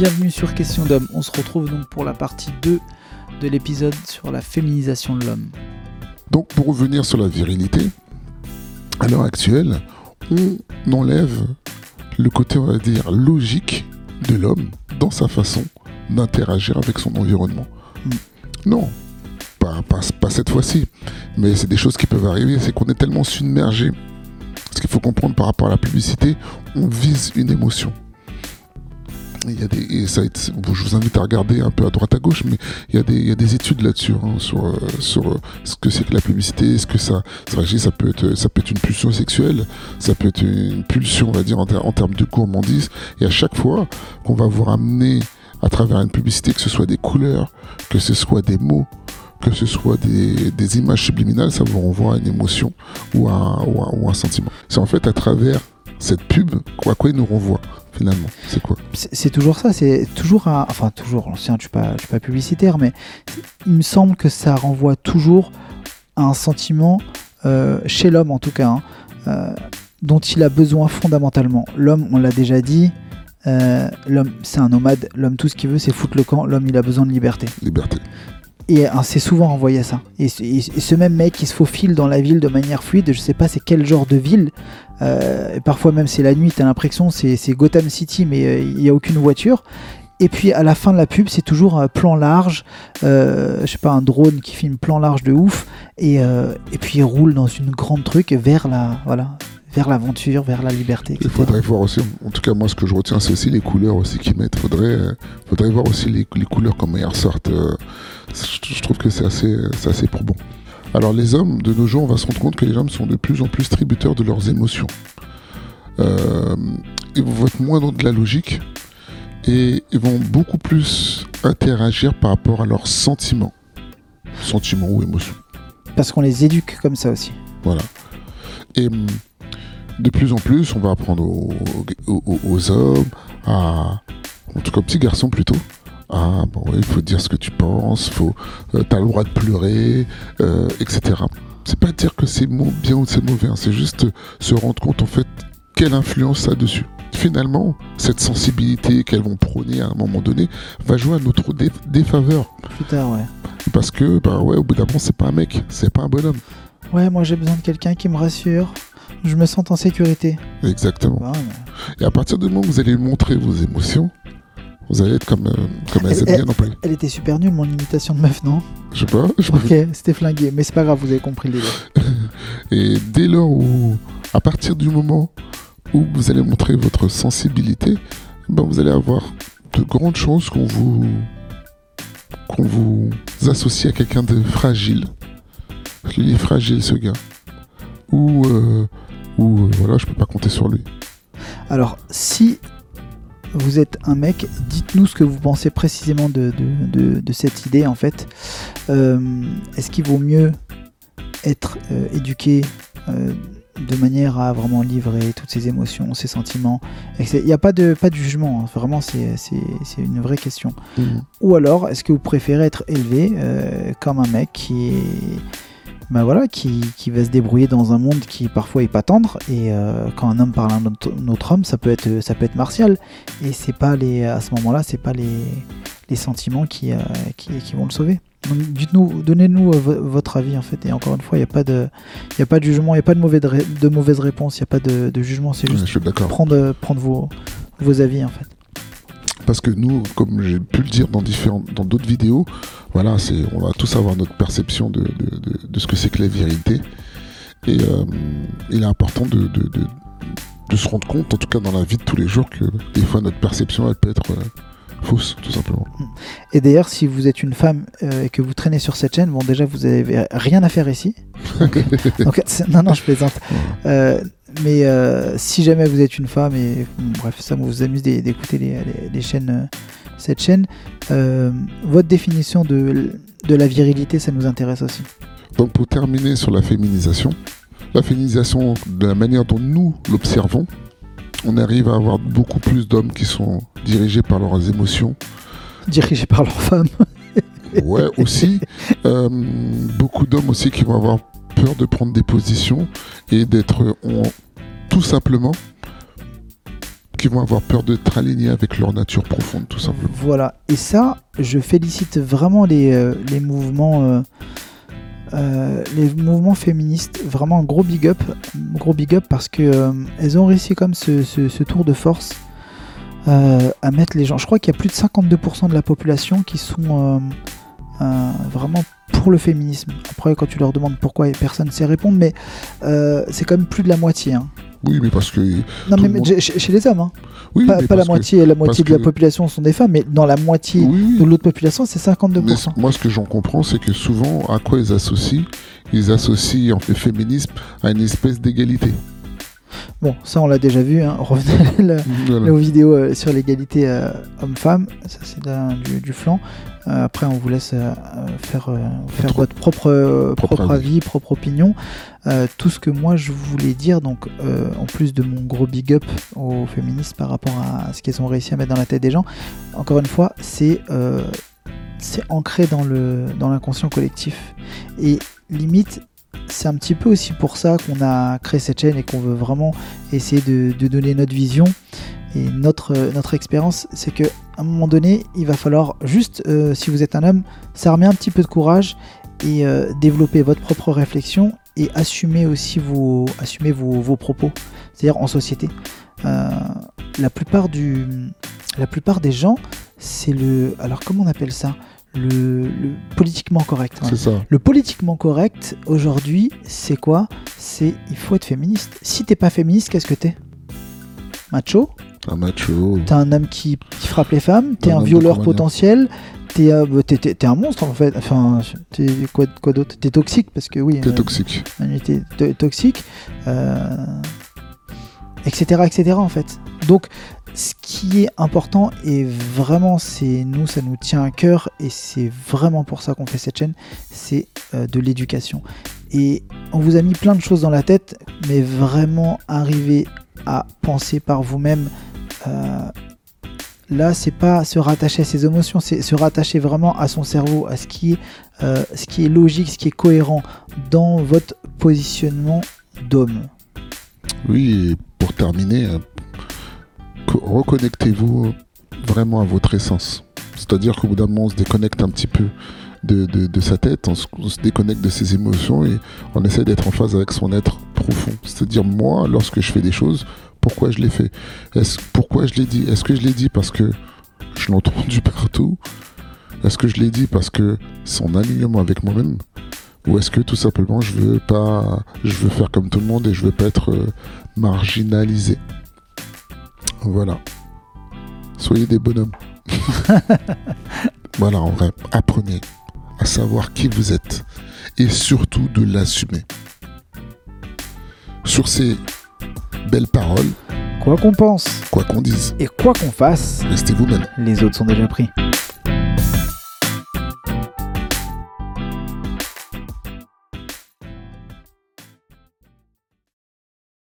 Bienvenue sur Question d'homme. On se retrouve donc pour la partie 2 de l'épisode sur la féminisation de l'homme. Donc pour revenir sur la virilité, à l'heure actuelle, on enlève le côté, on va dire, logique de l'homme dans sa façon d'interagir avec son environnement. Mm. Non, pas, pas, pas cette fois-ci, mais c'est des choses qui peuvent arriver, c'est qu'on est tellement submergé. Ce qu'il faut comprendre par rapport à la publicité, on vise une émotion. Il y a des, et ça, je vous invite à regarder un peu à droite à gauche, mais il y a des, il y a des études là-dessus hein, sur, euh, sur euh, ce que c'est que la publicité, ce que ça, ça. Ça peut être, ça peut être une pulsion sexuelle, ça peut être une pulsion, on va dire, en, ter- en termes de gourmandise. Et à chaque fois qu'on va vous ramener à travers une publicité, que ce soit des couleurs, que ce soit des mots, que ce soit des, des images subliminales, ça vous renvoie à une émotion ou à- ou un sentiment. C'est en fait à travers cette pub quoi, à quoi il nous renvoie finalement. C'est quoi? C'est toujours ça, c'est toujours un. Enfin, toujours, l'ancien, je suis pas, je suis pas publicitaire, mais il me semble que ça renvoie toujours à un sentiment, euh, chez l'homme en tout cas, hein, euh, dont il a besoin fondamentalement. L'homme, on l'a déjà dit, euh, l'homme, c'est un nomade. L'homme, tout ce qu'il veut, c'est foutre le camp. L'homme, il a besoin de liberté. Liberté. Et hein, c'est souvent renvoyé à ça. Et, ce- même mec, il se faufile dans la ville de manière fluide. Je sais pas c'est quel genre de ville. Euh, et parfois même c'est la nuit, t'as l'impression c'est c'est Gotham City, mais euh, il n'y a aucune voiture. Et puis à la fin de la pub, c'est toujours un plan large, euh, je sais pas, un drone qui filme plan large de ouf, et, euh, et puis il roule dans une grande truc vers la, voilà, vers l'aventure, vers la liberté, Il etc. faudrait voir aussi, en tout cas moi ce que je retiens c'est aussi les couleurs aussi qu'ils mettent. Faudrait, euh, faudrait voir aussi les, les couleurs comment elles ressortent. euh, je, je trouve que c'est assez, c'est assez probant. Alors les hommes de nos jours, on va se rendre compte que les hommes sont de plus en plus tributaires de leurs émotions. Euh, ils vont être moins dans de la logique et ils vont beaucoup plus interagir par rapport à leurs sentiments. Sentiments ou émotions. Parce qu'on les éduque comme ça aussi. Voilà. Et hum, de plus en plus, on va apprendre aux, aux- aux hommes, à, en tout cas aux petits garçons plutôt, à, bon, il faut dire ce que tu penses, faut, euh, t'as le droit de pleurer, euh, etc. C'est pas dire que c'est bien ou c'est mauvais, hein, c'est juste se rendre compte en fait quelle influence ça a dessus. Finalement, cette sensibilité qu'elles vont prôner à un moment donné va jouer à notre dé- défaveur. Plus tard, ouais. Parce que, bah ouais, au bout d'un moment, c'est pas un mec, c'est pas un bonhomme. Ouais, moi j'ai besoin de quelqu'un qui me rassure. Je me sens en sécurité. Exactement. Bah. Et à partir du moment où vous allez montrer vos émotions, vous allez être comme, euh, comme aiment Elle- bien employer. Elle était super nulle, mon imitation de meuf, non? Je sais pas. je- Ok, c'était flingué, mais c'est pas grave, vous avez compris les deux. Et dès lors où, à partir du moment où vous allez montrer votre sensibilité, ben vous allez avoir de grandes chances qu'on vous, qu'on vous associe à quelqu'un de fragile. Il est fragile ce gars. Ou, euh, ou euh, voilà, je peux pas compter sur lui. Alors, si vous êtes un mec, dites-nous ce que vous pensez précisément de, de, de- de cette idée en fait. Euh, Est-ce qu'il vaut mieux être euh, éduqué euh, de manière à vraiment livrer toutes ses émotions, ses sentiments Il n'y a pas de, pas de jugement, hein. vraiment c'est une vraie question. Mhm. Ou alors, est-ce que vous préférez être élevé comme un mec qui est. Ben voilà, qui, qui va se débrouiller dans un monde qui parfois est pas tendre et euh, quand un homme parle à un autre, un autre homme ça peut être ça peut être martial. Et c'est pas les à ce moment-là c'est pas les, les sentiments qui, euh, qui, qui vont le sauver. Donc dites-nous donnez-nous euh, vo- votre avis en fait. Et encore une fois il n'y a pas de il a pas de jugement il n'y a pas de mauvaise de mauvaise réponse il n'y a pas de, de jugement c'est Ouais, juste d'accord. prendre prendre vos vos avis en fait. Parce que nous, comme j'ai pu le dire dans différentes, dans d'autres vidéos, voilà, c'est, on va tous avoir notre perception de, de, de- de ce que c'est que la virilité. Et euh, il est important de, de, de, de se rendre compte, en tout cas dans la vie de tous les jours, que des fois notre perception, elle peut être euh, fausse, tout simplement. Et d'ailleurs, si vous êtes une femme euh, et que vous traînez sur cette chaîne, bon, déjà, vous avez rien à faire ici. Donc, non, non, je plaisante. Euh, mais euh, si jamais vous êtes une femme et bref, ça vous amuse d'é- d'écouter les, les- les chaînes, cette chaîne, euh, votre définition de, de la virilité, ça nous intéresse aussi. Donc pour terminer sur la féminisation, la féminisation de la manière dont nous l'observons, on arrive à avoir beaucoup plus d'hommes qui sont dirigés par leurs émotions, Dirigé par leur femme. Ouais, aussi. Euh, beaucoup d'hommes aussi qui vont avoir peur de prendre des positions et d'être tout simplement qui vont avoir peur d'être alignés avec leur nature profonde, tout simplement. Voilà. Et ça, je félicite vraiment les, euh, mouvements. euh, euh, les mouvements féministes, vraiment gros big up, gros big up parce que elles ont réussi comme ce, tour de force à mettre les gens. Je crois qu'il y a plus de 52% de la population qui sont vraiment pour le féminisme. Après, quand tu leur demandes pourquoi, personne ne sait répondre, mais c'est quand même plus de la moitié. hein. Oui, mais parce que. Non, mais, le mais monde- chez, les hommes, hein. Oui, pas, mais pas la que- moitié, la moitié de la que- population sont des femmes, mais dans la moitié Oui, de l'autre population, c'est 52%. Mais c- moi, ce que j'en comprends, c'est que souvent, à quoi ils associent? Ils associent en fait féminisme à une espèce d'égalité. Bon, ça on l'a déjà vu, hein. revenez là, Voilà. aux vidéos euh, sur l'égalité euh, homme-femme, ça c'est du, du flanc. Euh, après on vous laisse faire, faire Votre- propre, avis. avis, propre opinion. Tout ce que moi je voulais dire, donc en plus de mon gros big up aux féministes par rapport à ce qu'elles ont réussi à mettre dans la tête des gens, encore une fois, c'est c'est ancré dans le dans l'inconscient collectif. Et limite, c'est un petit peu aussi pour ça qu'on a créé cette chaîne et qu'on veut vraiment essayer de, donner notre vision et notre, euh, notre expérience. C'est que à un moment donné, il va falloir juste, euh, si vous êtes un homme, s'armer un petit peu de courage et euh, développer votre propre réflexion et assumer aussi vos, assumer vos, vos propos, c'est-à-dire en société. La, plupart du, la plupart des gens, c'est le. Alors, comment on appelle ça? Le, le politiquement correct. ouais. C'est ça. Le politiquement correct, aujourd'hui, c'est quoi? C'est il faut être féministe. Si t'es pas féministe, qu'est-ce que t'es? Macho? Un macho. T'es un homme qui, qui frappe les femmes T'es Un violeur potentiel T'es euh, bah, t'es- un monstre en fait. Enfin, t'es quoi, quoi d'autre? T'es toxique parce que oui. T'es euh, toxique. T'es to- toxique, euh, etc., etc. En fait. Donc, ce qui est important et vraiment, c'est nous, ça nous tient à cœur et c'est vraiment pour ça qu'on fait cette chaîne, c'est euh, de l'éducation. Et on vous a mis plein de choses dans la tête, mais vraiment arriver à penser par vous-même. euh, Là, c'est pas se rattacher à ses émotions, c'est se rattacher vraiment à son cerveau, à ce qui est, euh, ce qui est logique, ce qui est cohérent dans votre positionnement d'homme. Oui, et pour terminer, reconnectez-vous vraiment à votre essence. C'est-à-dire qu'au bout d'un moment, on se déconnecte un petit peu de, sa tête, on se, on se déconnecte de ses émotions et on essaie d'être en phase avec son être profond. C'est-à-dire, moi, lorsque je fais des choses, pourquoi je les fais? Est-ce, Pourquoi je les dis? Est-ce que je les dis parce que je l'ai entendu partout? Est-ce que je l'ai dit parce que c'est en alignement avec moi-même? Ou est-ce que tout simplement je veux pas je veux faire comme tout le monde et je veux pas être euh, marginalisé? Voilà. Soyez des bonhommes. Voilà en vrai apprenez à savoir qui vous êtes et surtout de l'assumer. Sur ces belles paroles Quoi qu'on pense. quoi qu'on dise. Et quoi qu'on fasse, restez vous-même. les autres sont déjà pris.